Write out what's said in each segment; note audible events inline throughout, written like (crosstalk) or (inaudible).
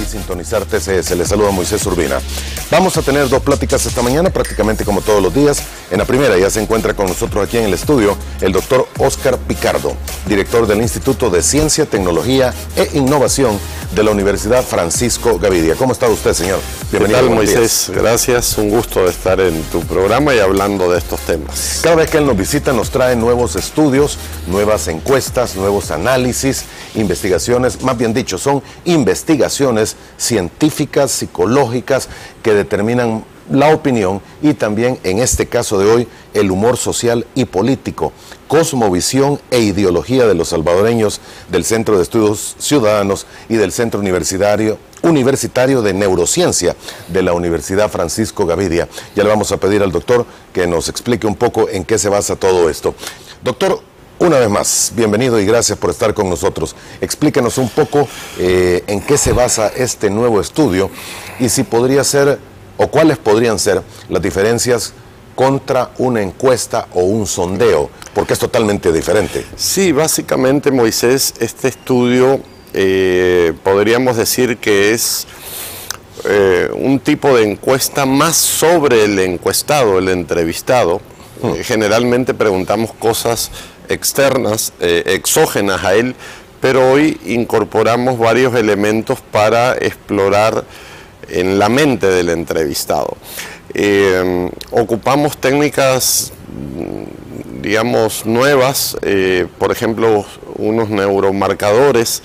y sintonizar TCS. Les saluda Moisés Urbina. Vamos a tener dos pláticas esta mañana, prácticamente como todos los días. En la primera ya se encuentra con nosotros aquí en el estudio el doctor Oscar Picardo, director del Instituto de Ciencia, Tecnología e Innovación de la Universidad Francisco Gavidia. ¿Cómo está usted, señor? Bienvenido. ¿Qué Moisés? Gracias, un gusto de estar en tu programa y hablando de estos temas. Cada vez que él nos visita nos trae nuevos estudios, nuevas encuestas, nuevos análisis, investigaciones, más bien dicho, son investigaciones científicas, psicológicas, que determinan la opinión y también, en este caso de hoy, el humor social y político, cosmovisión e ideología de los salvadoreños del Centro de Estudios Ciudadanos y del Centro Universitario, Universitario de Neurociencia de la Universidad Francisco Gavidia. Ya le vamos a pedir al doctor que nos explique un poco en qué se basa todo esto. Doctor, una vez más, bienvenido y gracias por estar con nosotros. Explíquenos un poco eh, en qué se basa este nuevo estudio y si podría ser o cuáles podrían ser las diferencias contra una encuesta o un sondeo, porque es totalmente diferente. Sí, básicamente Moisés, este estudio eh, podríamos decir que es eh, un tipo de encuesta más sobre el encuestado, el entrevistado. Hmm. generalmente preguntamos cosas externas, eh, exógenas a él, pero hoy incorporamos varios elementos para explorar en la mente del entrevistado. Eh, ocupamos técnicas, digamos, nuevas, eh, por ejemplo, unos neuromarcadores,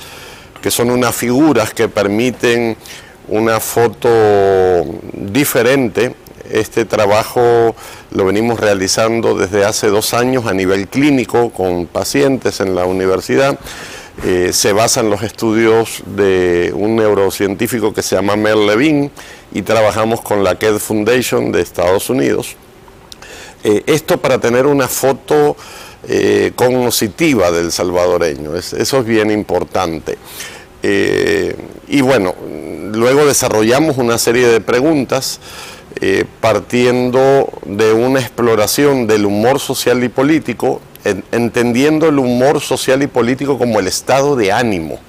que son unas figuras que permiten una foto diferente este trabajo lo venimos realizando desde hace dos años a nivel clínico con pacientes en la universidad. Eh, se basa en los estudios de un neurocientífico que se llama Mel Levine y trabajamos con la KED Foundation de Estados Unidos. Eh, esto para tener una foto eh, cognitiva del salvadoreño, eso es bien importante. y bueno, luego desarrollamos una serie de preguntas eh, partiendo de una exploración del humor social y político, entendiendo el humor social y político como el estado de ánimo.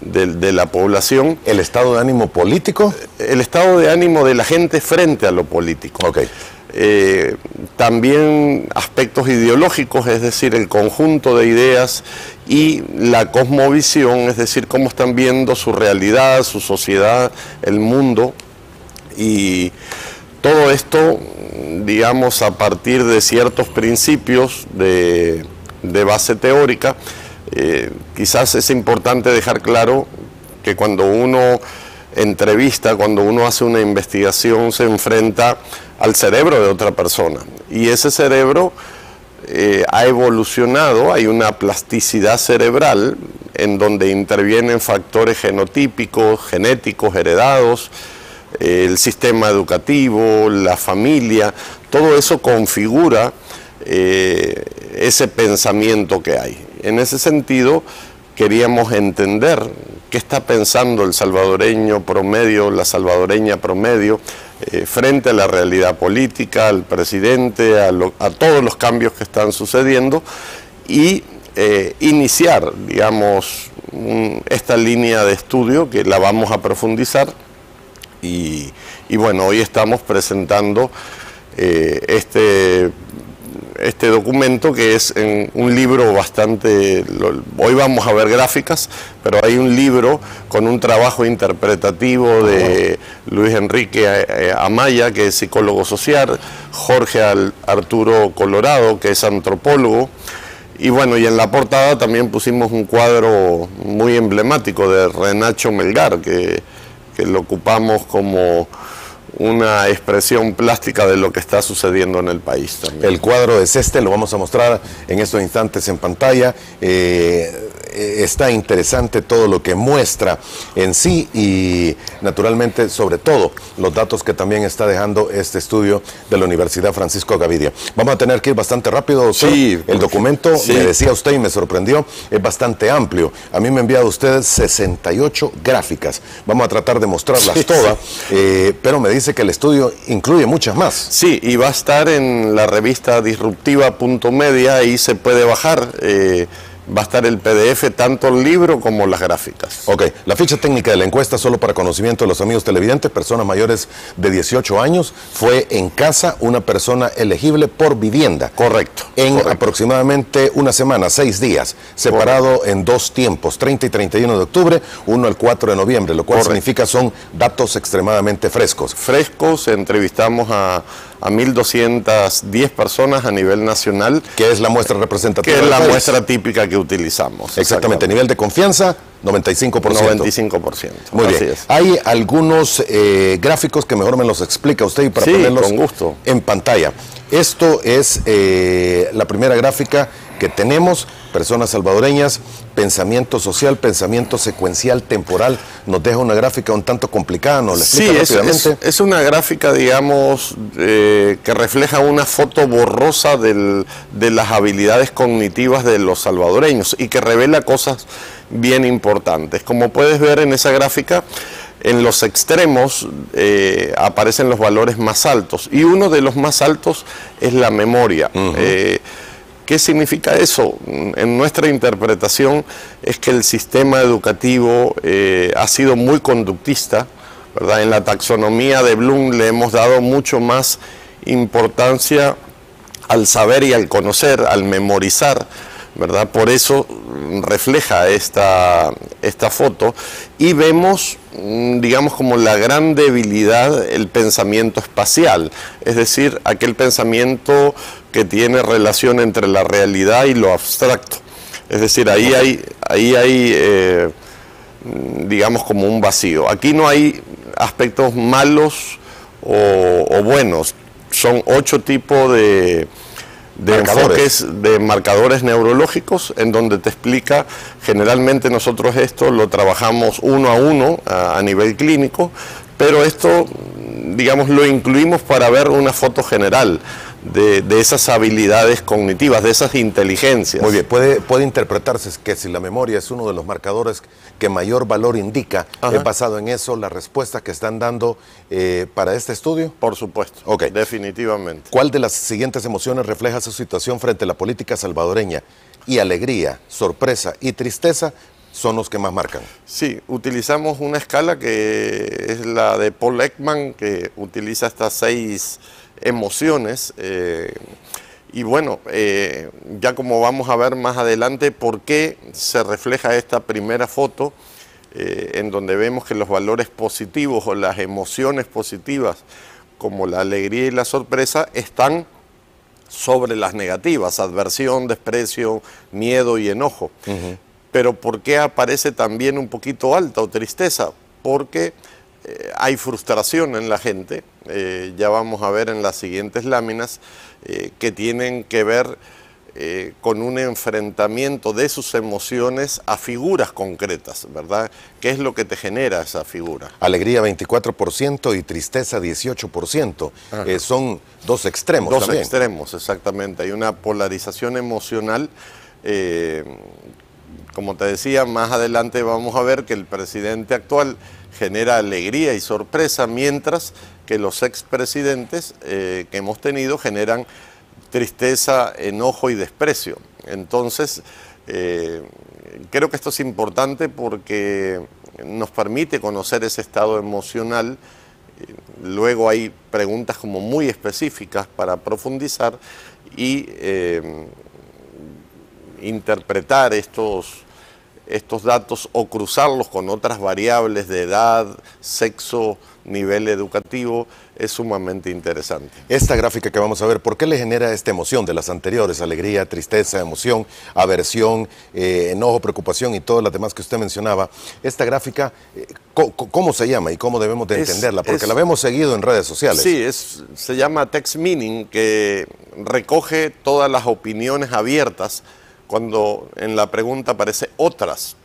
de, la población. ¿El estado de ánimo político? El estado de ánimo de la gente frente a lo político. Okay. Eh, también aspectos ideológicos, es decir, el conjunto de ideas y la cosmovisión, es decir, cómo están viendo su realidad, su sociedad, el mundo. Y todo esto, digamos, a partir de ciertos principios de, base teórica, eh, quizás es importante dejar claro que cuando uno entrevista, cuando uno hace una investigación, se enfrenta al cerebro de otra persona. Y ese cerebro eh, ha evolucionado, hay una plasticidad cerebral en donde intervienen factores genotípicos, genéticos, heredados, el sistema educativo, la familia, todo eso configura eh, ese pensamiento que hay. En ese sentido, queríamos entender qué está pensando el salvadoreño promedio, la salvadoreña promedio, eh, frente a la realidad política, al presidente, a, todos los cambios que están sucediendo y eh, iniciar, digamos, esta línea de estudio que la vamos a profundizar y, bueno, hoy estamos presentando eh, este, este documento que es en un libro bastante, hoy vamos a ver gráficas, pero hay un libro con un trabajo interpretativo de Luis Enrique eh, Amaya, que es psicólogo social, Jorge Arturo Colorado, que es antropólogo, y bueno, y en la portada también pusimos un cuadro muy emblemático de Renacho Melgar, que que lo ocupamos como una expresión plástica de lo que está sucediendo en el país. El cuadro es este, lo vamos a mostrar en estos instantes en pantalla. Eh, está interesante todo lo que muestra en sí y naturalmente sobre todo los datos que también está dejando este estudio de la Universidad Francisco Gavidia. Vamos a tener que ir bastante rápido. Sí, el documento, me decía usted y me sorprendió, es bastante amplio. A mí me ha enviado usted 68 gráficas. Vamos a tratar de mostrarlas todas, eh, pero me dice que el estudio incluye muchas más. Sí, y va a estar en la revista disruptiva.media, ahí se puede bajar. Eh, va a estar el PDF, tanto el libro como las gráficas. Ok, la ficha técnica de la encuesta, solo para conocimiento de los amigos televidentes, personas mayores de 18 años, fue en casa una persona elegible por vivienda. Correcto. En correcto. aproximadamente una semana, seis días, separado en dos tiempos, 30 y 31 de octubre, 1 al 4 de noviembre, lo cual Correcto. significa son datos extremadamente frescos. Frescos, entrevistamos a, a 1.210 personas a nivel nacional, que es la muestra representativa. que es la país. muestra típica que utilizamos. Exactamente, nivel de confianza, 95%. 95%. Muy bien. es. Hay algunos eh, gráficos que mejor me los explica usted y para Sí, ponerlos con gusto. en pantalla. Esto es eh, la primera gráfica que tenemos, personas salvadoreñas, pensamiento social, pensamiento secuencial, temporal. Nos deja una gráfica un tanto complicada, nos la Sí, explica es, rápidamente. es- es una gráfica, digamos, eh, que refleja una foto borrosa del- de las habilidades cognitivas de los salvadoreños y que revela cosas bien importantes. Como puedes ver en esa gráfica, en los extremos eh, aparecen los valores más altos y uno de los más altos es la memoria. Eh, ¿Qué significa eso? En nuestra interpretación es que el sistema educativo eh, ha sido muy conductista, ¿verdad? En la taxonomía de Bloom le hemos dado mucho más importancia al saber y al conocer, al memorizar, ¿verdad? Por eso refleja esta, esta foto y vemos, mm, digamos, como la gran debilidad el pensamiento espacial, es decir, aquel pensamiento que tiene relación entre la realidad y lo abstracto. Es decir, ahí hay, ahí hay eh, digamos, como un vacío. Aquí no hay aspectos malos o, o buenos, son ocho tipos de, de Marcadores. enfoques de marcadores neurológicos en donde te explica, generalmente nosotros esto lo trabajamos uno a uno a, a nivel clínico, pero esto, digamos, lo incluimos para ver una foto general de, de esas habilidades cognitivas, de esas inteligencias. Muy bien, puede, puede interpretarse que si la memoria es uno de los marcadores que mayor valor indica, Ajá. es basado en eso las respuestas que están dando eh, para este estudio. Por supuesto, Ok. definitivamente. ¿Cuál de las siguientes emociones refleja su situación frente a la política salvadoreña? Y alegría, sorpresa y tristeza son los que más marcan. Sí, utilizamos una escala que es la de Paul Ekman, que utiliza estas seis emociones. eh, y bueno, eh, ya como vamos a ver más adelante, por qué se refleja esta primera foto, eh, en donde vemos que los valores positivos o las emociones positivas, como la alegría y la sorpresa, están sobre las negativas, adversión, desprecio, miedo y enojo. Pero ¿por qué aparece también un poquito alta o tristeza? Porque eh, hay frustración en la gente, eh, ya vamos a ver en las siguientes láminas, eh, que tienen que ver con un enfrentamiento de sus emociones a figuras concretas, ¿verdad? ¿Qué es lo que te genera esa figura? Alegría 24% y tristeza 18%. Eh, son dos extremos Dos también. extremos, exactamente. Hay una polarización emocional. Como te decía, más adelante vamos a ver que el presidente actual genera alegría y sorpresa, mientras que los expresidentes eh, que hemos tenido generan tristeza, enojo y desprecio. Entonces, eh, creo que esto es importante porque nos permite conocer ese estado emocional Luego hay preguntas como muy específicas para profundizar y eh, interpretar estos, estos datos o cruzarlos con otras variables de edad, sexo, nivel educativo, es sumamente interesante. Esta gráfica que vamos a ver, ¿por qué le genera esta emoción de las anteriores? Alegría, tristeza, emoción, aversión, eh, enojo, preocupación y todas las demás que usted mencionaba. Esta gráfica, eh, ¿cómo se llama y cómo debemos de Es- entenderla? Porque es- la vemos seguido en redes sociales. Sí, es, se llama text meaning, que recoge todas las opiniones abiertas cuando en la pregunta aparece otras.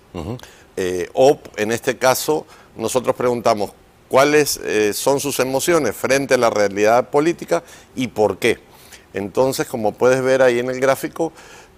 Eh, o en este caso, nosotros preguntamos cuáles eh, son sus emociones frente a la realidad política y por qué. Entonces, como puedes ver ahí en el gráfico,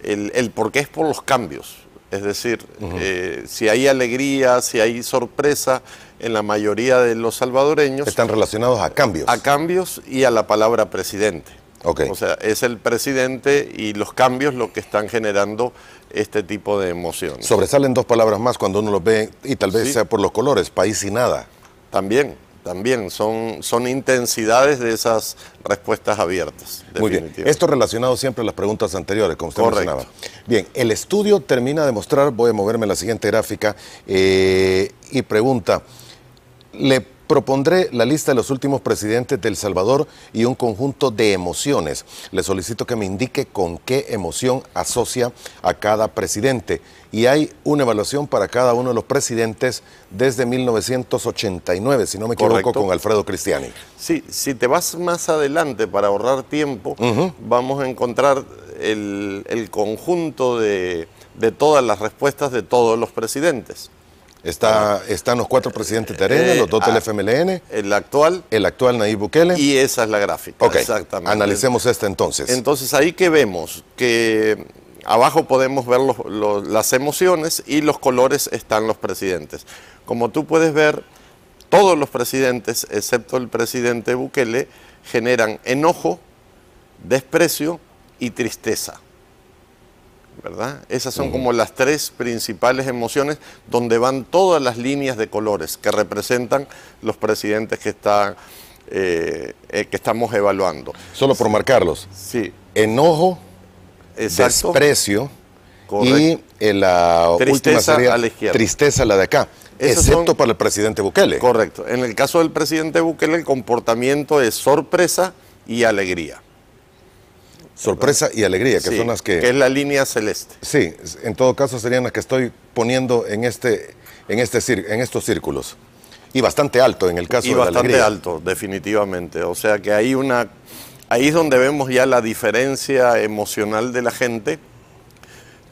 el, el por qué es por los cambios. Es decir, eh, si hay alegría, si hay sorpresa en la mayoría de los salvadoreños, Están relacionados a cambios. a cambios y a la palabra presidente. O sea, es el presidente y los cambios lo que están generando este tipo de emociones. Sobresalen dos palabras más cuando uno los ve, y tal vez sea por los colores, país y nada. También, también son, son intensidades de esas respuestas abiertas. Muy bien. Esto relacionado siempre a las preguntas anteriores, como usted mencionaba. Bien, el estudio termina de mostrar, voy a moverme a la siguiente gráfica, eh, y pregunta, ¿le Propondré la lista de los últimos presidentes de El Salvador y un conjunto de emociones. Le solicito que me indique con qué emoción asocia a cada presidente. Y hay una evaluación para cada uno de los presidentes desde 1989, si no me equivoco, con Alfredo Cristiani. Sí, si te vas más adelante para ahorrar tiempo, vamos a encontrar el, conjunto de todas las respuestas de todos los presidentes. Está, están los cuatro presidentes de Arena, los dos del ah, FMLN. El actual. El actual Nayib Bukele. Y esa es la gráfica. Ok, exactamente. Analicemos esta entonces. Entonces ahí que vemos que abajo podemos ver las emociones y los colores están los presidentes. Como tú puedes ver, todos los presidentes, excepto el presidente Bukele, generan enojo, desprecio y tristeza. ¿Verdad? Esas son como las tres principales emociones donde van todas las líneas de colores que representan los presidentes que, eh, eh, que estamos evaluando. Solo por marcarlos. Sí. Enojo, desprecio y eh, la tristeza última a la izquierda. tristeza la de acá. excepto para el presidente Bukele. Correcto. En el caso del presidente Bukele el comportamiento es sorpresa y alegría. Sorpresa y alegría, que son las que... Que es la línea celeste. Sí, en todo caso serían las que estoy poniendo en, este, en, este, en estos círculos. Y bastante alto en el caso de la alegría. Y bastante alto, definitivamente. O sea que hay una... Ahí es donde vemos ya la diferencia emocional de la gente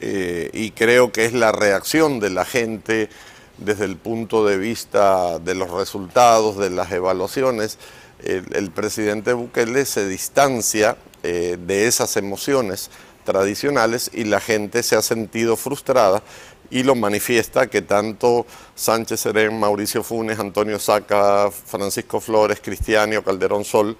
eh, y creo que es la reacción de la gente desde el punto de vista de los resultados, de las evaluaciones. El, el presidente Bukele se distancia eh, de esas emociones tradicionales y la gente se ha sentido frustrada y lo manifiesta que tanto Sánchez Serén, Mauricio Funes, Antonio Saca, Francisco Flores, Cristiano Calderón Sol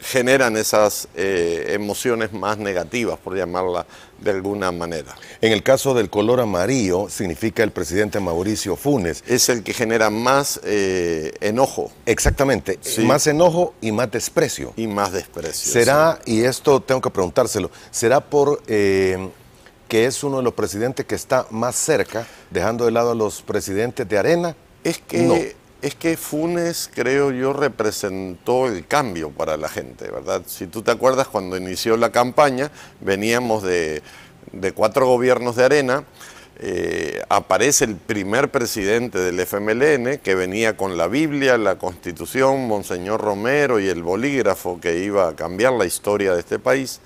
generan esas eh, emociones más negativas, por llamarla de alguna manera. En el caso del color amarillo, significa el presidente Mauricio Funes. Es el que genera más eh, enojo. Exactamente, más enojo y más desprecio. Y más desprecio. ¿Será, y esto tengo que preguntárselo, será por eh, que es uno de los presidentes que está más cerca, dejando de lado a los presidentes de Arena? Es que es que Funes, creo yo, representó el cambio para la gente, ¿verdad? Si tú te acuerdas, cuando inició la campaña, veníamos de, cuatro gobiernos de arena, eh, aparece el primer presidente del FMLN que venía con la Biblia, la Constitución, Monseñor Romero y el bolígrafo que iba a cambiar la historia de este país.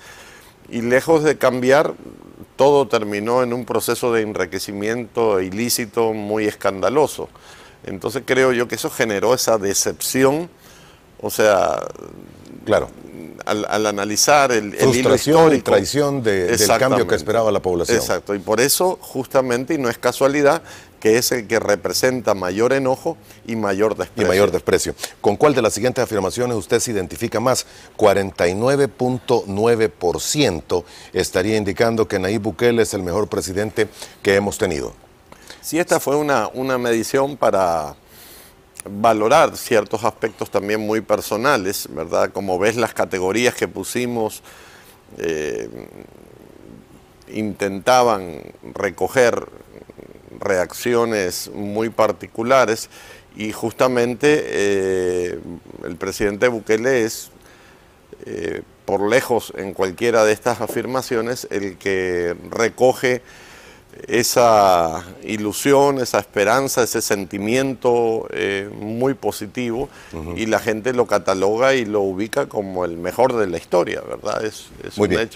Y lejos de cambiar, todo terminó en un proceso de enriquecimiento ilícito muy escandaloso. Entonces creo yo que eso generó esa decepción, o sea, claro. Al, analizar el, el hilo histórico. y traición del cambio que esperaba la población. Exacto, y por eso justamente, y no es casualidad, que es el que representa mayor enojo y mayor desprecio. Y mayor desprecio. ¿Con cuál de las siguientes afirmaciones usted se identifica más? 49.9% estaría indicando que Nayib Bukele es el mejor presidente que hemos tenido. Sí, esta fue una, medición para valorar ciertos aspectos también muy personales, ¿verdad? Como ves, las categorías que pusimos eh, intentaban recoger reacciones muy particulares y justamente eh, el presidente Bukele es, eh, por lejos en cualquiera de estas afirmaciones, el que recoge esa ilusión, esa esperanza, ese sentimiento eh, muy positivo y la gente lo cataloga y lo ubica como el mejor de la historia, ¿verdad? Es, muy bien.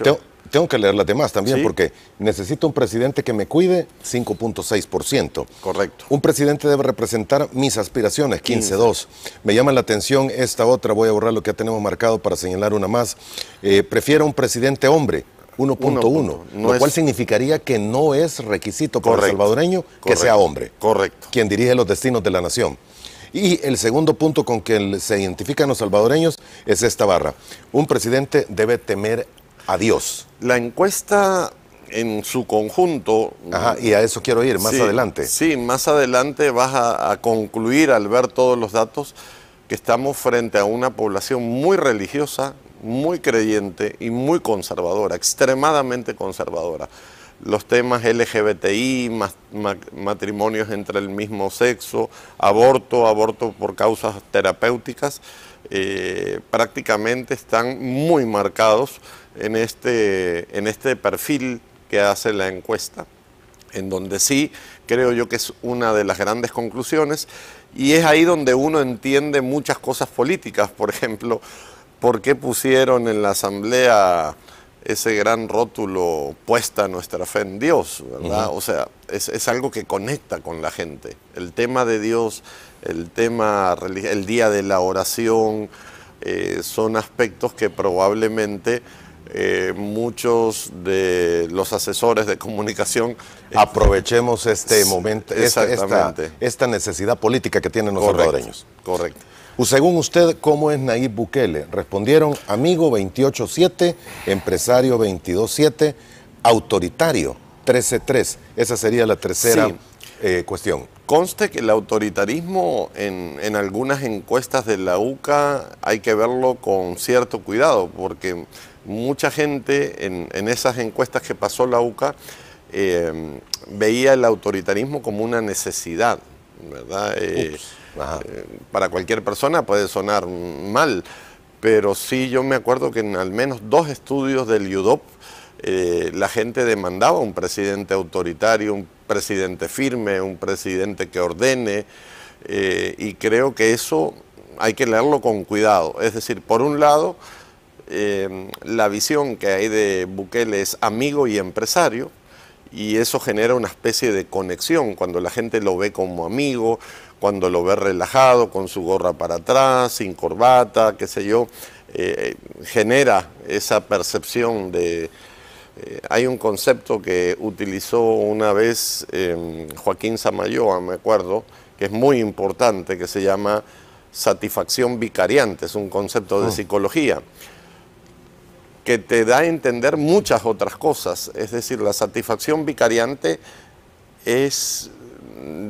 Tengo, que leer las demás también porque necesito un presidente que me cuide 5.6%. Correcto. Un presidente debe representar mis aspiraciones, 15.2. Me llama la atención esta otra, voy a borrar lo que ya tenemos marcado para señalar una más. Eh, prefiero un presidente hombre, 1.1, lo cual significaría que no es requisito para el salvadoreño que sea hombre. Correcto. Quien dirige los destinos de la nación. Y el segundo punto con que se identifican los salvadoreños es esta barra. Un presidente debe temer a Dios. La encuesta en su conjunto. Ajá, y a eso quiero ir más adelante. Sí, más adelante vas a, a, concluir al ver todos los datos que estamos frente a una población muy religiosa, muy creyente y muy conservadora, extremadamente conservadora. Los temas LGBTI, matrimonios entre el mismo sexo, aborto, aborto por causas terapéuticas, eh, prácticamente están muy marcados en este, en este perfil que hace la encuesta, en donde sí creo yo que es una de las grandes conclusiones y es ahí donde uno entiende muchas cosas políticas, por ejemplo, por qué pusieron en la asamblea ese gran rótulo puesta nuestra fe en Dios, ¿verdad? O sea, es, es, algo que conecta con la gente. El tema de Dios, el tema, el día de la oración, eh, son aspectos que probablemente eh, muchos de los asesores de comunicación... Aprovechemos este momento, esta, esta, necesidad política que tienen los salvadoreños. Correcto. Según usted, ¿cómo es Nayib Bukele? Respondieron amigo 28-7, empresario 22-7, autoritario 13-3. Esa sería la tercera eh, cuestión. Conste que el autoritarismo en, en, algunas encuestas de la UCA hay que verlo con cierto cuidado, porque mucha gente en, en esas encuestas que pasó la UCA eh, veía el autoritarismo como una necesidad, ¿verdad? Eh, eh, para cualquier persona puede sonar mal, pero sí yo me acuerdo que en al menos dos estudios del UDOP eh, la gente demandaba un presidente autoritario, un presidente firme, un presidente que ordene, eh, y creo que eso hay que leerlo con cuidado. Es decir, por un lado, la visión que hay de Bukele es amigo y empresario, y eso genera una especie de conexión cuando la gente lo ve como amigo, cuando lo ve relajado, con su gorra para atrás, sin corbata, qué sé yo, eh, genera esa percepción de... Eh, hay un concepto que utilizó una vez em, Joaquín Samayoa, me acuerdo, que es muy importante, que se llama satisfacción vicariante, es un concepto de oh. psicología que te da a entender muchas otras cosas. Es decir, la satisfacción vicariante es,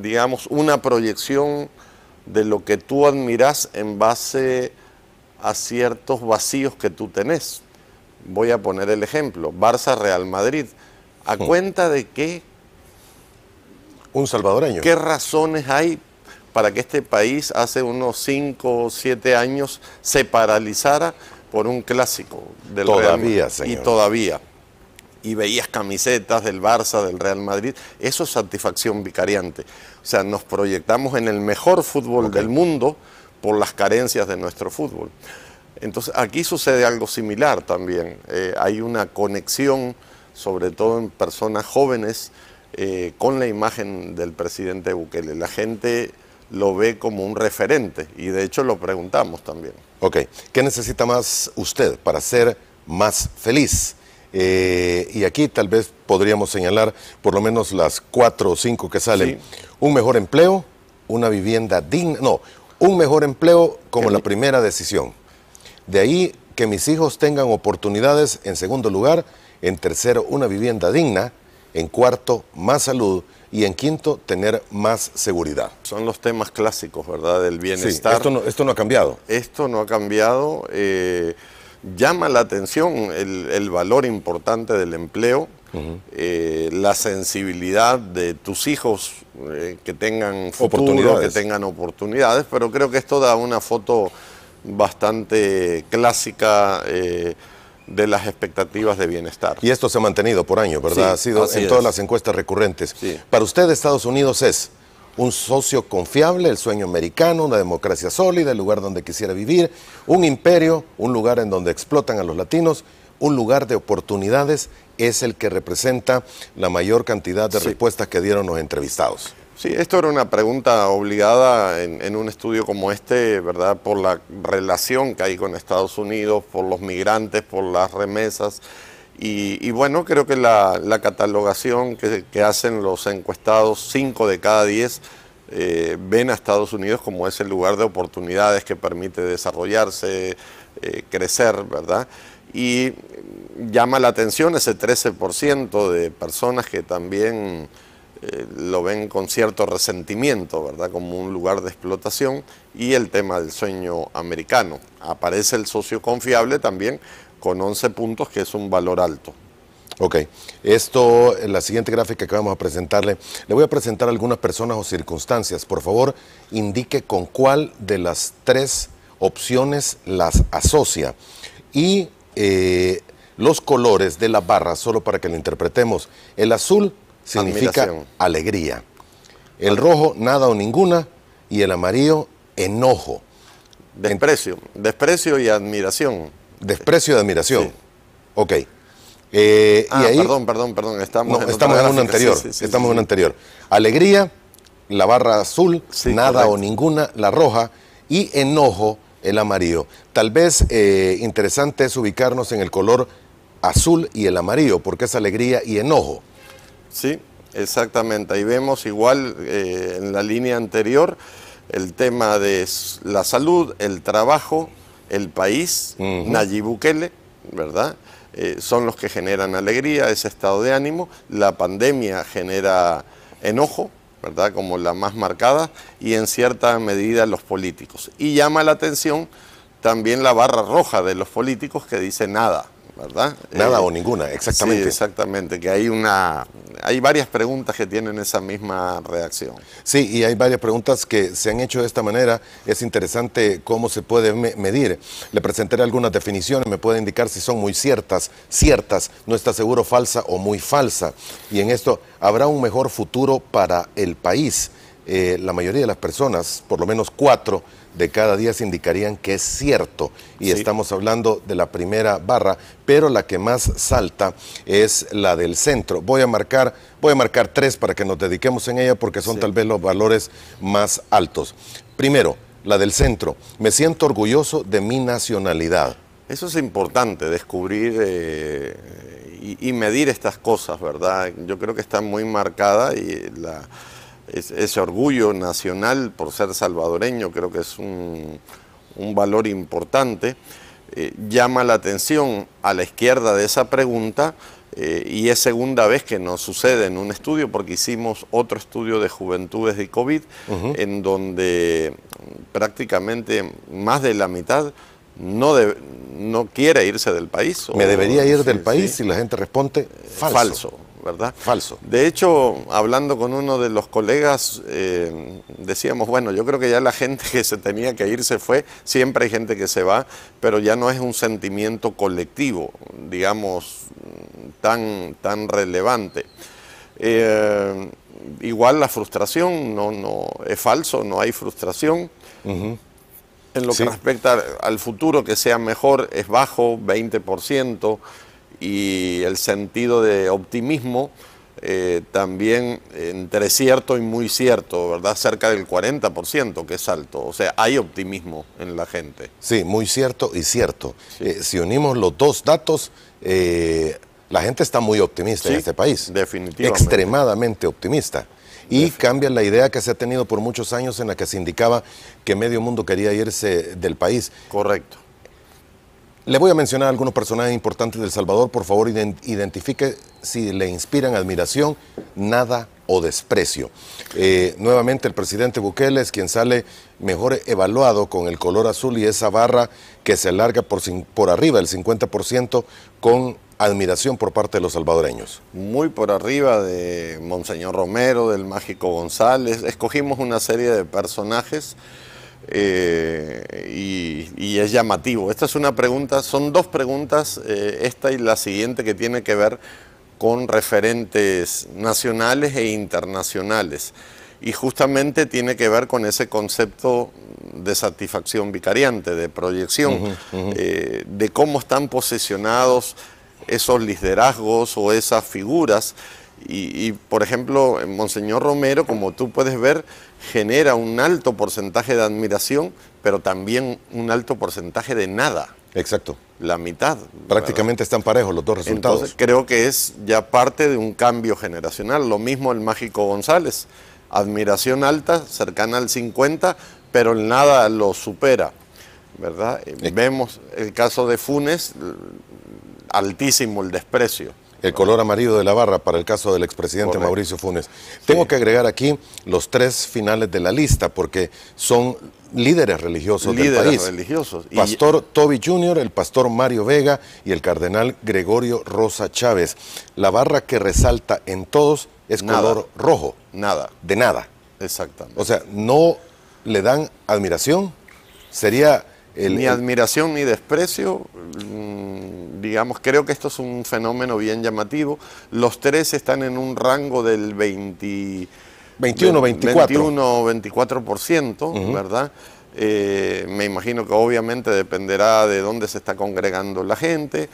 digamos, una proyección de lo que tú admiras en base a ciertos vacíos que tú tenés. Voy a poner el ejemplo, Barça-Real Madrid. ¿A hmm. cuenta de qué? Un salvadoreño. ¿Qué razones hay para que este país hace unos 5 o 7 años se paralizara por un clásico del todavía, Real Y todavía. Y veías camisetas del Barça, del Real Madrid. Eso es satisfacción vicariante. O sea, nos proyectamos en el mejor fútbol del mundo por las carencias de nuestro fútbol. Entonces, aquí sucede algo similar también. Eh, hay una conexión, sobre todo en personas jóvenes, eh, con la imagen del presidente Bukele. La gente lo ve como un referente y de hecho lo preguntamos también. Ok, ¿qué necesita más usted para ser más feliz? Eh, y aquí tal vez podríamos señalar por lo menos las cuatro o cinco que salen. Un mejor empleo, una vivienda digna, no, un mejor empleo como la primera decisión. De ahí que mis hijos tengan oportunidades en segundo lugar, en tercero una vivienda digna, en cuarto más salud y en quinto, tener más seguridad. Son los temas clásicos, ¿verdad? Del bienestar. esto, no, esto no ha cambiado. Esto no ha cambiado. Eh, llama la atención el, valor importante del empleo, eh, la sensibilidad de tus hijos eh, que tengan futuro, que tengan oportunidades, pero creo que esto da una foto bastante clásica de las expectativas de bienestar. Y esto se ha mantenido por años, ¿verdad? ha sido en todas las encuestas recurrentes. Para usted Estados Unidos es un socio confiable, el sueño americano, una democracia sólida, el lugar donde quisiera vivir, un imperio, un lugar en donde explotan a los latinos, un lugar de oportunidades, es el que representa la mayor cantidad de respuestas que dieron los entrevistados. Sí, esto era una pregunta obligada en, un estudio como este, ¿verdad? Por la relación que hay con Estados Unidos, por los migrantes, por las remesas. Y, bueno, creo que la, catalogación que, hacen los encuestados, 5 de cada 10, eh, ven a Estados Unidos como ese lugar de oportunidades que permite desarrollarse, eh, crecer, ¿verdad? y llama la atención ese 13% de personas que también eh, lo ven con cierto resentimiento, ¿verdad? Como un lugar de explotación y el tema del sueño americano. Aparece el socio confiable también con 11 puntos, que es un valor alto. Ok, esto, la siguiente gráfica que vamos a presentarle, le voy a presentar algunas personas o circunstancias. Por favor, indique con cuál de las tres opciones las asocia. Y eh, los colores de la barra, solo para que lo interpretemos. El azul significa alegría. El rojo, nada o ninguna. Y el amarillo, enojo. Desprecio. Desprecio y admiración. Desprecio y admiración. Ok. Eh, ah, perdón, perdón, perdón. Estamos, en, estamos en un anterior. estamos en un anterior. Alegría, la barra azul, nada o ninguna, la roja. Y enojo, el amarillo. Tal vez eh, interesante es ubicarnos en el color azul y el amarillo, porque es alegría y enojo. Sí, exactamente. Ahí vemos igual eh, en la línea anterior el tema de la salud, el trabajo, el país, Nayib Bukele, ¿verdad? Eh, son los que generan alegría, ese estado de ánimo. La pandemia genera enojo, ¿verdad? Como la más marcada, y en cierta medida los políticos. Y llama la atención también la barra roja de los políticos que dice nada, ¿verdad? Nada eh, o ninguna, exactamente. Sí, exactamente, que hay una hay varias preguntas que tienen esa misma reacción. Sí, y hay varias preguntas que se han hecho de esta manera. Es interesante cómo se puede medir. Le presentaré algunas definiciones, me puede indicar si son muy ciertas, ciertas, no está seguro falsa o muy falsa. Y en esto habrá un mejor futuro para el país. Eh, la mayoría de las personas, por lo menos cuatro, de cada día se indicarían que es cierto. Y estamos hablando de la primera barra, pero la que más salta es la del centro. Voy a marcar, voy a marcar tres para que nos dediquemos en ella porque son tal vez los valores más altos. Primero, la del centro. Me siento orgulloso de mi nacionalidad. Eso es importante, descubrir eh, y, y, medir estas cosas, ¿verdad? Yo creo que está muy marcada y la ese orgullo nacional por ser salvadoreño creo que es un, valor importante. Eh, llama la atención a la izquierda de esa pregunta eh, y es segunda vez que nos sucede en un estudio porque hicimos otro estudio de juventudes de COVID en donde prácticamente más de la mitad no, no quiere irse del país. Me debería ir del país y la gente responde falso. falso. ¿Verdad? Falso. De hecho, hablando con uno de los colegas, eh, decíamos, bueno, yo creo que ya la gente que se tenía que ir se fue, siempre hay gente que se va, pero ya no es un sentimiento colectivo, digamos, tan, tan relevante. Eh, igual la frustración, no, no, es falso, no hay frustración. En lo que respecta al futuro, que sea mejor, es bajo, 20% y el sentido de optimismo eh, también entre cierto y muy cierto, ¿verdad? Cerca del 40%, que es alto. O sea, hay optimismo en la gente. Sí, muy cierto y cierto. Eh, si unimos los dos datos, eh, la gente está muy optimista en este país. Definitivamente. Extremadamente optimista. Y cambia la idea que se ha tenido por muchos años en la que se indicaba que medio mundo quería irse del país. Correcto. Le voy a mencionar algunos personajes importantes del Salvador. Por favor, identifique si le inspiran admiración, nada o desprecio. Eh, nuevamente, el presidente Bukele es quien sale mejor evaluado con el color azul y esa barra que se alarga por, por arriba del 50% con admiración por parte de los salvadoreños. Muy por arriba de Monseñor Romero, del Mágico González. Escogimos una serie de personajes eh, y, es llamativo. Esta es una pregunta, son dos preguntas, eh, esta y la siguiente que tiene que ver con referentes nacionales e internacionales. Y justamente tiene que ver con ese concepto de satisfacción vicariante, de proyección, eh, de cómo están posicionados esos liderazgos o esas figuras. Y, y, por ejemplo, Monseñor Romero, como tú puedes ver, genera un alto porcentaje de admiración, pero también un alto porcentaje de nada. Exacto. La mitad. Prácticamente están parejos los dos resultados. Entonces creo que es ya parte de un cambio generacional. Lo mismo el Mágico González. Admiración alta, cercana al 50, pero nada lo supera. ¿Verdad? Vemos el caso de Funes, altísimo el desprecio. El color amarillo de la barra para el caso del expresidente Correcto. Mauricio Funes. Tengo que agregar aquí los tres finales de la lista porque son líderes religiosos del Líderes país. religiosos. Y- Pastor Toby Jr., el pastor Mario Vega y el cardenal Gregorio Rosa Chávez. La barra que resalta en todos es Nada. color rojo, Nada, de nada. exactamente. O sea, no le dan admiración. Sería el, ni admiración ni desprecio. Digamos, creo que esto es un fenómeno bien llamativo. Los tres están en un rango del 20, 21, 24. 21, 24%, ¿verdad? Eh, me imagino que obviamente dependerá de dónde se está congregando la gente,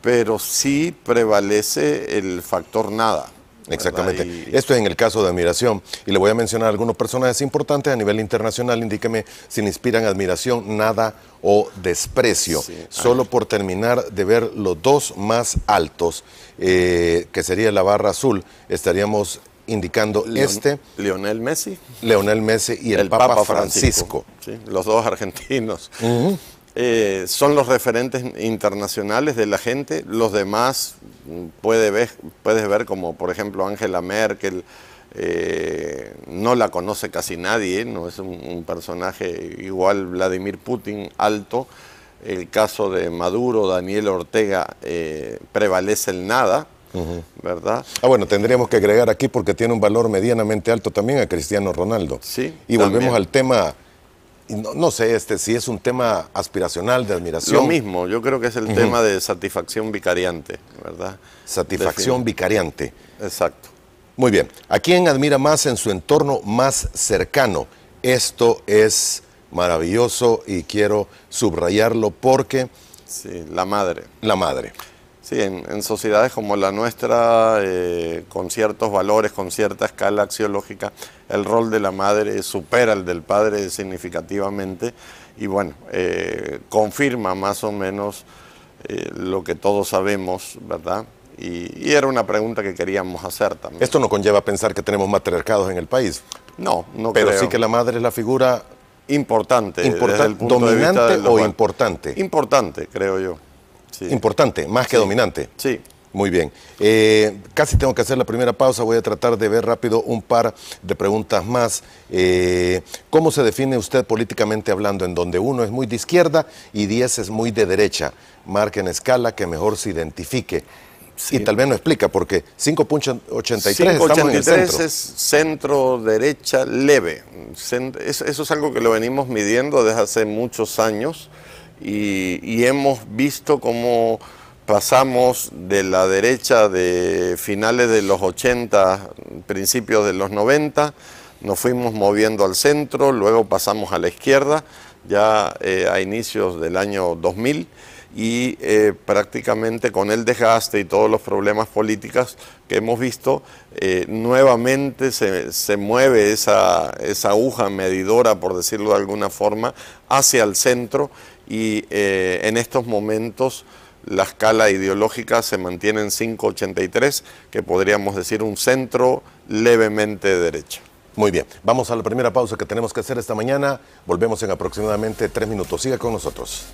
pero sí prevalece el factor nada. Exactamente. Y- Esto es en el caso de admiración. Y le voy a mencionar algunos personajes importantes a nivel internacional. Indíqueme si le inspiran admiración, nada o desprecio. Sí. Solo por terminar de ver los dos más altos, eh, que sería la barra azul, estaríamos indicando Leon- este, Lionel Messi. Leonel Messi y el, Papa, Francisco. sí, los dos argentinos. Eh, son los referentes internacionales de la gente. Los demás mm, puede ver, puedes ver como, por ejemplo, Angela Merkel. eh, no la conoce casi nadie, no es un, un personaje igual Vladimir Putin alto. El caso de Maduro, Daniel Ortega, eh, prevalece el nada, ¿verdad? Ah, bueno, tendríamos que agregar aquí porque tiene un valor medianamente alto también a Cristiano Ronaldo. Sí, Y volvemos también. al tema, no, no sé este, si es un tema aspiracional de admiración. Lo mismo, yo creo que es el tema de satisfacción vicariante, ¿verdad? Satisfacción vicariante. Exacto. Muy bien. ¿A quién admira más en su entorno más cercano? Esto es maravilloso y quiero subrayarlo porque Sí, la madre. la madre. Sí, en, en sociedades como la nuestra, eh, con ciertos valores, con cierta escala axiológica, el rol de la madre supera el del padre significativamente y bueno, eh, confirma más o menos eh, lo que todos sabemos, ¿verdad? Y, y era una pregunta que queríamos hacer también. Esto no conlleva pensar que tenemos matriarcados en el país, no, no pero creo. sí que la madre es la figura Importante. desde Importan- el punto de vista dominante de o importante. Importante, creo yo. Sí. importante, más que Sí. dominante. Sí. Muy bien. Eh, casi tengo que hacer la primera pausa. Voy a tratar de ver rápido un par de preguntas más. Eh, ¿Cómo se define usted políticamente hablando en donde uno es muy de izquierda y 10 es muy de derecha? Marca en escala que mejor se identifique. Y tal vez no explica, porque 5.83 estamos en el 583 centro. es centro derecha leve. Eso es algo que lo venimos midiendo desde hace muchos años y, hemos visto cómo pasamos de la derecha de finales de los 80, principios de los 90, nos fuimos moviendo al centro, luego pasamos a la izquierda, ya eh, a inicios del año 2000 y eh, prácticamente con el desgaste y todos los problemas políticos que hemos visto, eh, nuevamente se, se mueve esa, esa aguja medidora, por decirlo de alguna forma, hacia el centro y eh, en estos momentos la escala ideológica se mantiene en 583, que podríamos decir un centro levemente de derecha. Muy bien. Vamos a la primera pausa que tenemos que hacer esta mañana. Volvemos en aproximadamente tres minutos. Siga con nosotros.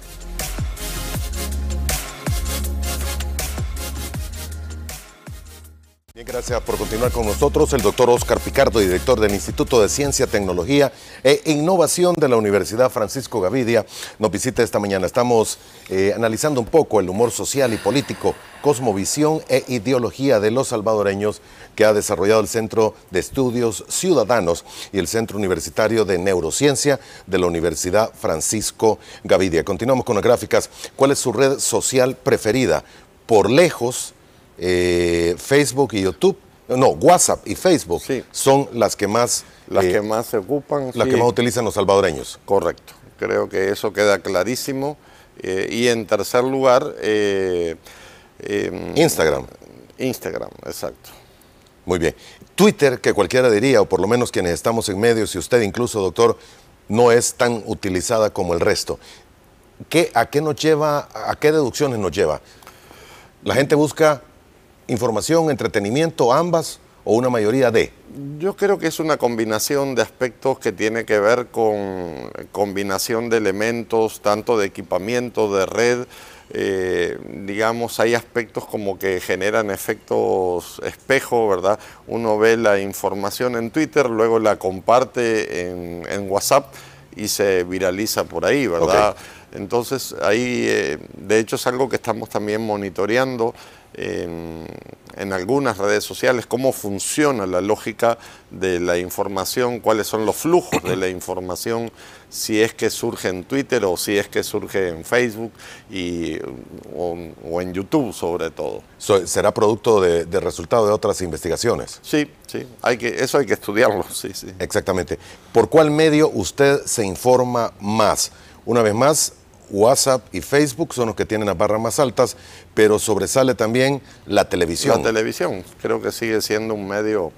Bien, gracias por continuar con nosotros. El doctor Oscar Picardo, director del Instituto de Ciencia, Tecnología e Innovación de la Universidad Francisco Gavidia, nos visita esta mañana. Estamos eh, analizando un poco el humor social y político, cosmovisión e ideología de los salvadoreños que ha desarrollado el Centro de Estudios Ciudadanos y el Centro Universitario de Neurociencia de la Universidad Francisco Gavidia. Continuamos con las gráficas. ¿Cuál es su red social preferida? Por lejos, eh, Facebook y YouTube, no, WhatsApp y Facebook Sí. son las que más, Las eh, que más se ocupan. las sí. que más utilizan los salvadoreños. Correcto, creo que eso queda clarísimo. Eh, y en tercer lugar, em, Instagram. Instagram, exacto. Muy bien. Twitter, que cualquiera diría, o por lo menos quienes estamos en medios, y usted incluso, doctor, no es tan utilizada como el resto. ¿Qué, ¿A qué nos lleva, a qué deducciones nos lleva? ¿La gente busca información, entretenimiento, ambas, o una mayoría de? Yo creo que es una combinación de aspectos que tiene que ver con combinación de elementos, tanto de equipamiento, de red, eh, digamos, hay aspectos como que generan efectos espejo, ¿verdad? Uno ve la información en Twitter, luego la comparte en, WhatsApp y se viraliza por ahí, ¿verdad? Entonces, ahí, eh, de hecho, es algo que estamos también monitoreando en, algunas redes sociales, cómo funciona la lógica de la información, cuáles son los flujos de la información, si es que surge en Twitter o si es que surge en Facebook y, o, en YouTube sobre todo. ¿Será producto de, resultado de otras investigaciones? Sí, sí, hay que, eso hay que estudiarlo, (laughs) sí, sí. Exactamente. ¿Por cuál medio usted se informa más? Una vez más, WhatsApp y Facebook son los que tienen las barras más altas, pero sobresale también la televisión. La televisión, creo que sigue siendo un medio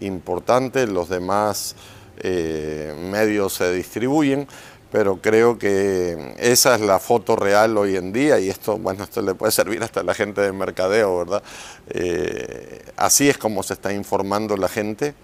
importante, los demás eh, medios se distribuyen, pero creo que esa es la foto real hoy en día y esto, bueno, esto le puede servir hasta a la gente de mercadeo, ¿verdad? Eh, así es como se está informando la gente.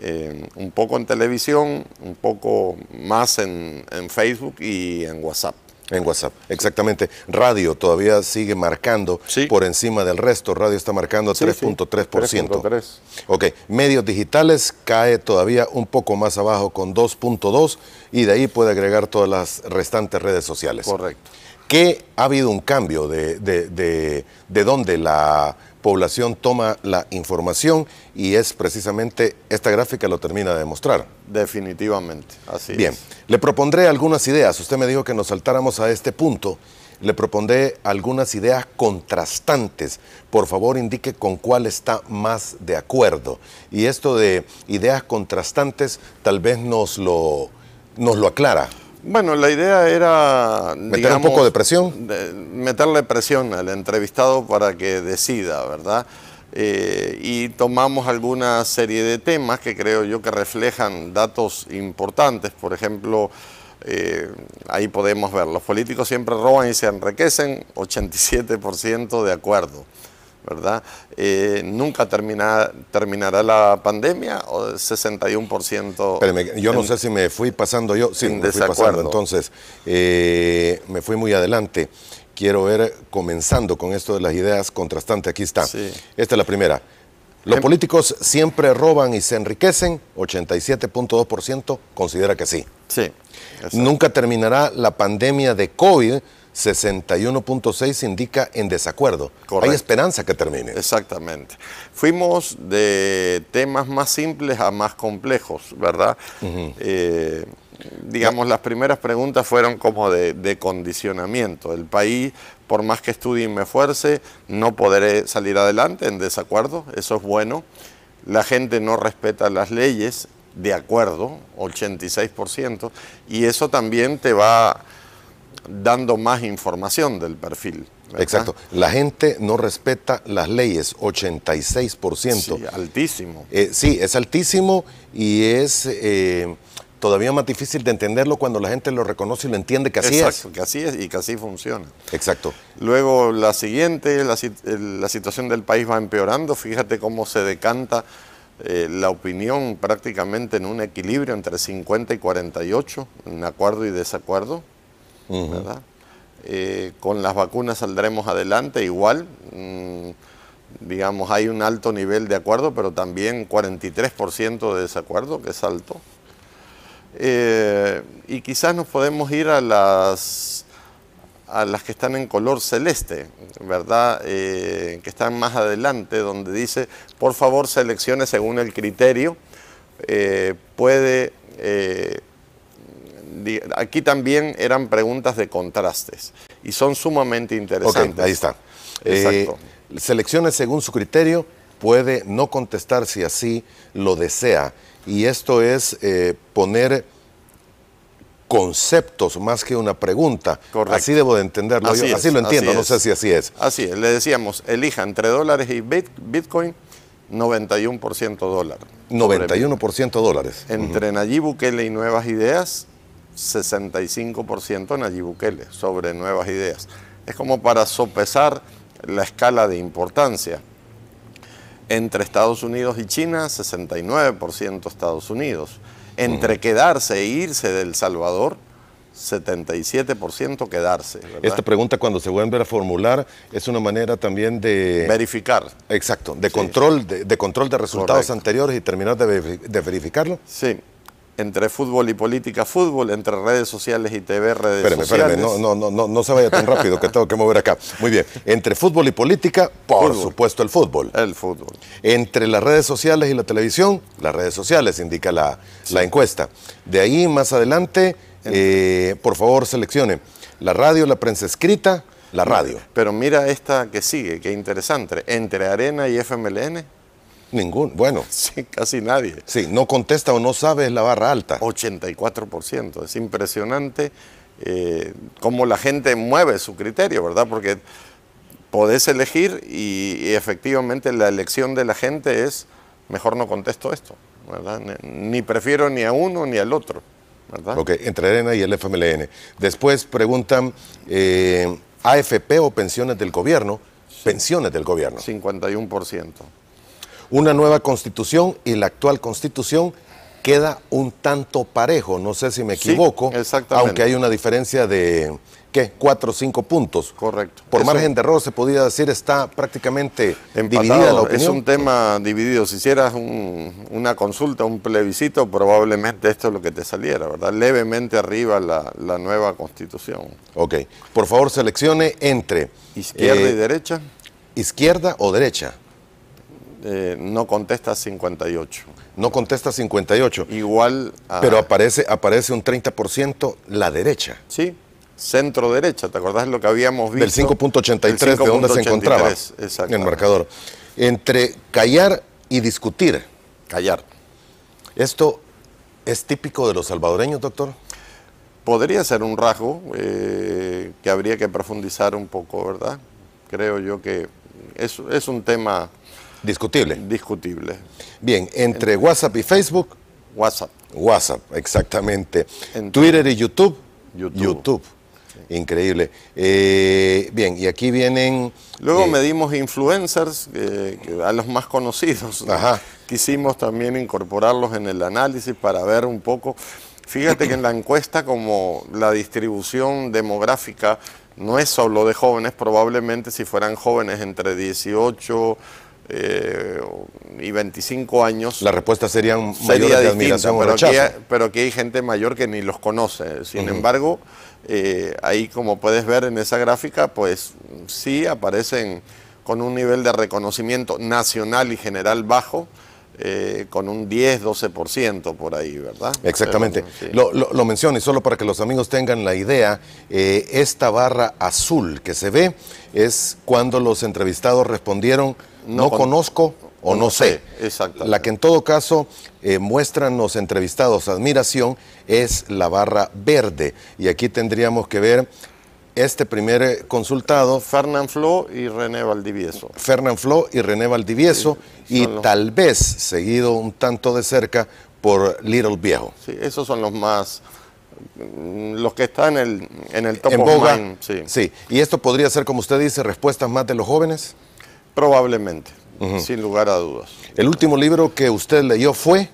Eh, un poco en televisión, un poco más en Facebook y en WhatsApp. En WhatsApp, exactamente. Radio todavía sigue marcando por encima del resto. Radio está marcando 3.3%. ok, medios digitales cae todavía un poco más abajo con 2.2 y de ahí puede agregar todas las restantes redes sociales. Correcto. ¿Qué ha habido un cambio de, de, de, de dónde la población toma la información y es precisamente esta gráfica lo termina de demostrar. Definitivamente, así Bien, le propondré algunas ideas. Usted me dijo que nos saltáramos a este punto. Le propondré algunas ideas contrastantes. Por favor, indique con cuál está más de acuerdo. Y esto de ideas contrastantes tal vez nos lo, nos lo aclara. Bueno, la idea era... ¿Meter un poco de presión? meterle presión al entrevistado para que decida, ¿verdad? Eh, y tomamos alguna serie de temas que creo yo que reflejan datos importantes. Por ejemplo, eh, ahí podemos ver, los políticos siempre roban y se enriquecen, 87% de acuerdo. ¿Verdad? Eh, nunca terminará la pandemia o 61%. yo no sé si me fui pasando yo, sí, me fui pasando, entonces eh, me fui muy adelante. Quiero ver, comenzando con esto de las ideas contrastantes, aquí está. Esta es la primera. Los em- políticos siempre roban y se enriquecen, 87.2% considera que sí. Sí. Nunca terminará la pandemia de COVID, 61.6 indica en desacuerdo. Hay esperanza que termine. Exactamente. Fuimos de temas más simples a más complejos, ¿verdad? Eh, digamos, las primeras preguntas fueron como de, condicionamiento. El país, por más que estudie y me esfuerce, no podré salir adelante en desacuerdo, eso es bueno. La gente no respeta las leyes, de acuerdo, 86%, y eso también te va dando más información del perfil. Exacto. La gente no respeta las leyes, 86%. Sí, altísimo. Eh, sí, es altísimo y es eh, todavía más difícil de entenderlo cuando la gente lo reconoce y lo entiende que así Exacto, que así es y que así funciona. Exacto. Luego la siguiente, la, situación del país va empeorando. Fíjate cómo se decanta eh, la opinión prácticamente en un equilibrio entre 50 y 48, en acuerdo y desacuerdo. Eh, con las vacunas saldremos adelante igual. Mm, digamos, hay un alto nivel de acuerdo, pero también 43% de desacuerdo, que es alto. Eh, y quizás nos podemos ir a las, a las que están en color celeste, ¿verdad? Eh, que están más adelante, donde dice, por favor seleccione según el criterio, puede aquí también eran preguntas de contrastes y son sumamente interesantes. ahí está. Eh, seleccione según su criterio, puede no contestar si así lo desea. Y esto es eh, poner conceptos más que una pregunta. Así debo de entenderlo. Así, así lo entiendo, no sé si así es. Así es, le decíamos, elija entre dólares y Bitcoin, 91% dólar. 91% dólares. Entre Nayib Bukele y Nuevas Ideas, 65% Nayib Bukele sobre nuevas ideas. Es como para sopesar la escala de importancia. Entre Estados Unidos y China, 69% Estados Unidos. Entre quedarse e irse del Salvador, 77% quedarse. ¿verdad? Esta pregunta cuando se vuelve a formular es una manera también de... Verificar. Exacto, de control de, de control de resultados Correcto. anteriores y terminar de verificarlo. Sí. Entre fútbol y política, fútbol, entre redes sociales y TV, redes Espérame, sociales. espérame, no, no, no, no, no se vaya tan rápido que tengo que mover acá. Muy bien, entre fútbol y política, por Fútbol. supuesto el fútbol. El fútbol. Entre las redes sociales y la televisión, las redes sociales indica la, la encuesta. De ahí más adelante, eh, por favor seleccione la radio, la prensa escrita, la radio. Pero mira esta que sigue, qué interesante. Entre Arena y FMLN, Ningún, bueno, (laughs) sí, casi nadie. sí, no contesta o no sabe es la barra alta. 84%. Es impresionante eh, cómo la gente mueve su criterio, ¿verdad? Porque podés elegir y, y efectivamente la elección de la gente es, mejor no contesto esto, ¿verdad? Ni, ni prefiero ni a uno ni al otro, ¿verdad? Ok, entre Arena y el FMLN. Después preguntan, eh, AFP o pensiones del gobierno, pensiones del gobierno. 51%. Una nueva constitución y la actual constitución queda un tanto parejo, no sé si me Sí, equivoco, exactamente. aunque hay una diferencia de, ¿qué? Cuatro o cinco puntos. Correcto. Por Eso- margen de error se podría decir está prácticamente Empatado, dividida la es opinión. un tema dividido. Si hicieras un- una consulta, un plebiscito, probablemente esto es lo que te saliera, ¿verdad? Levemente arriba la, la nueva constitución. Ok, por favor seleccione entre Izquierda eh, y derecha, izquierda o derecha. Eh, no contesta 58. No contesta 58, Igual a... pero aparece, aparece un 30% la derecha. Sí, centro derecha, ¿te acordás lo que habíamos Del visto? 5.83 Del de donde se encontraba 5.83, en el marcador. Entre callar y discutir. Callar. ¿Esto es típico de los salvadoreños, doctor? Podría ser un rasgo eh, que habría que profundizar un poco, ¿verdad? Creo yo que es, es un tema Discutible. discutible. Bien, entre WhatsApp y Facebook, WhatsApp. WhatsApp, exactamente. En- Twitter y YouTube, YouTube. Increíble. Eh, bien, y aquí vienen... Luego eh, medimos influencers, eh, a los más conocidos. ¿no? Ajá. Quisimos también incorporarlos en el análisis para ver un poco. Fíjate que en la encuesta, como la distribución demográfica no es solo de jóvenes, probablemente si fueran jóvenes entre 18 eh, y 25 años, Las respuestas serían sería mayores de distinta, admiración o pero aquí, hay, pero aquí hay gente mayor que ni los conoce. Sin embargo, eh, ahí como puedes ver en esa gráfica, pues sí aparecen con un nivel de reconocimiento nacional y general bajo, eh, con un 10-12% por ahí, ¿verdad? Exactamente. Pero, sí. Lo, lo, lo menciono y solo para que los amigos tengan la idea, eh, esta barra azul que se ve es cuando los entrevistados respondieron no, No con- conozco o no, sé. exactamente. La que en todo caso eh, muestran los entrevistados admiración es la barra verde. Y aquí tendríamos que ver este primer eh, consultado, Fernán Flo y René Valdivieso. Fernán Flo y René Valdivieso, y los- tal vez seguido un tanto de cerca por Little Viejo. Sí, esos son los más, mm, los que están en el, en el top en of boga. mind, sí. sí. Y esto podría ser, como usted dice, respuestas más de los jóvenes. Probablemente, sin lugar a dudas. El último libro que usted leyó fue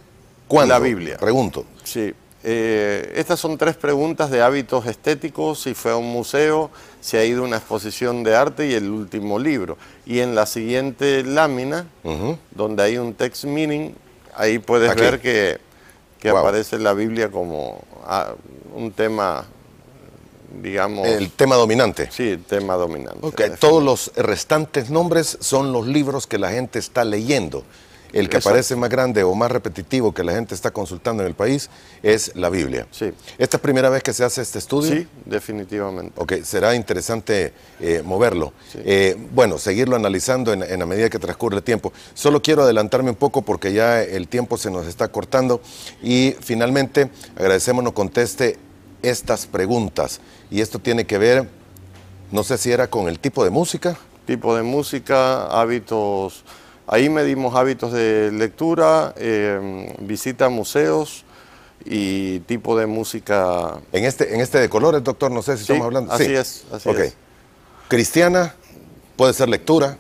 ¿cuándo? La Biblia. Pregunto. Sí, eh, estas son tres preguntas de hábitos estéticos, si fue a un museo, si ha ido a una exposición de arte y el último libro. Y en la siguiente lámina, donde hay un text meaning, ahí puedes Aquí. ver que, que Wow. aparece la Biblia como ah, un tema, digamos, El tema dominante. sí, tema dominante. Ok, Todos los restantes nombres son los libros que la gente está leyendo. El que Exacto. aparece más grande o más repetitivo que la gente está consultando en el país es la Biblia. Sí. ¿Esta es primera vez que se hace este estudio? Sí, definitivamente. Ok, será interesante eh, moverlo. Eh, bueno, seguirlo analizando en, en la medida que transcurre el tiempo. Solo quiero adelantarme un poco porque ya el tiempo se nos está cortando. Y finalmente, agradecemos nos conteste estas preguntas. Y esto tiene que ver, no sé si era con el tipo de música. tipo de música, hábitos. Ahí medimos hábitos de lectura, eh, visita a museos y tipo de música. En este, en este de colores, doctor, no sé si Sí, estamos hablando. así Sí. es, así Ok. es. Cristiana, puede ser lectura.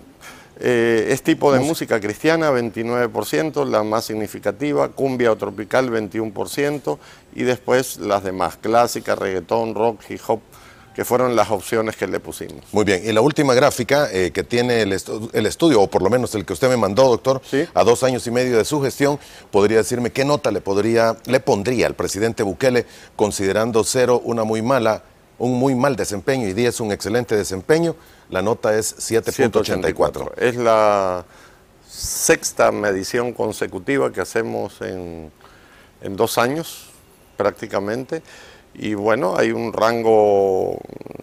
Eh, es tipo de música cristiana, 29%, la más significativa, cumbia o tropical, 21%, y después las demás, clásica, reggaetón, rock, hip hop, que fueron las opciones que le pusimos. Muy bien, y la última gráfica eh, que tiene el, estudio, o por lo menos el que usted me mandó, doctor, a dos años y medio de su gestión, podría decirme qué nota le, podría, le pondría al presidente Bukele, considerando cero una muy mala, un muy mal desempeño y 10 un excelente desempeño, la nota es 7.84. Es la sexta medición consecutiva que hacemos en, en dos años prácticamente y bueno, hay un rango,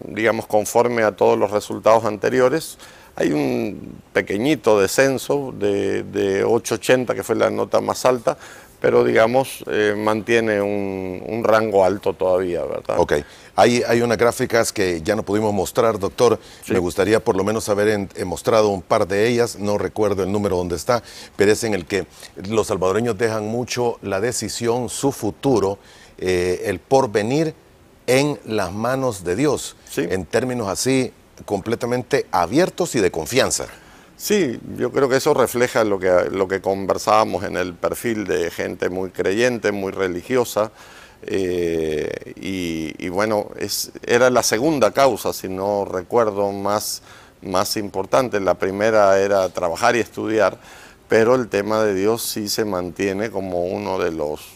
digamos, conforme a todos los resultados anteriores. Hay un pequeñito descenso de, de 880, que fue la nota más alta, pero digamos, eh, mantiene un, rango alto todavía, ¿verdad? Ok. Hay, hay unas gráficas que ya no pudimos mostrar, doctor. Me gustaría por lo menos haber mostrado un par de ellas. No recuerdo el número donde está, pero es en el que los salvadoreños dejan mucho la decisión, su futuro eh, el porvenir en las manos de Dios, en términos así completamente abiertos y de confianza. Sí, yo creo que eso refleja lo que, lo que conversábamos en el perfil de gente muy creyente, muy religiosa. Eh, y, bueno, es, era la segunda causa, si no recuerdo, más, más importante. La primera era trabajar y estudiar, pero el tema de Dios sí se mantiene como uno de los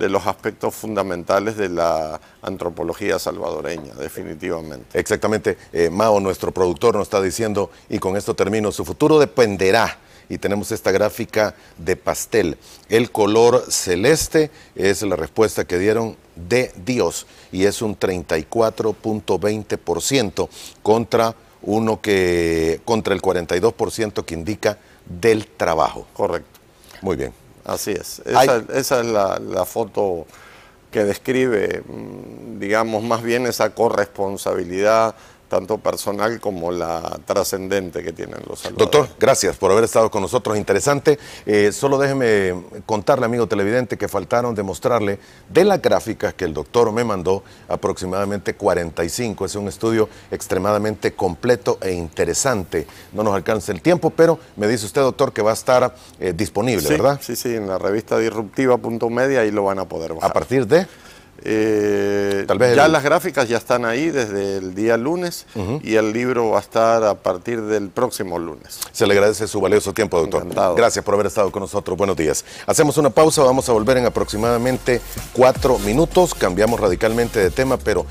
de los aspectos fundamentales de la antropología salvadoreña, definitivamente. Exactamente. Eh, Mao, nuestro productor, nos está diciendo, y con esto termino, su futuro dependerá y tenemos esta gráfica de pastel. El color celeste es la respuesta que dieron de Dios y es un 34.20% contra uno que contra el 42% que indica del trabajo. Correcto. Muy bien. Así es. Esa, es la, foto que describe, mm, digamos, más bien esa corresponsabilidad tanto personal como la trascendente que tienen los salvadores. Doctor, gracias por haber estado con nosotros, interesante. Eh, solo déjeme contarle, amigo televidente, que faltaron demostrarle de las gráficas que el doctor me mandó, aproximadamente 45. Es un estudio extremadamente completo e interesante. No nos alcanza el tiempo, pero me dice usted, doctor, que va a estar eh, disponible, ¿verdad? Sí, sí, en la revista disruptiva.media ahí lo van a poder bajar. ¿A partir de? Eh, ya las gráficas ya están ahí desde el día lunes y el libro va a estar a partir del próximo lunes. Se le agradece su valioso tiempo, doctor. Gracias por haber estado con nosotros. Buenos días. Hacemos una pausa, vamos a volver en aproximadamente cuatro minutos. Cambiamos radicalmente de tema, pero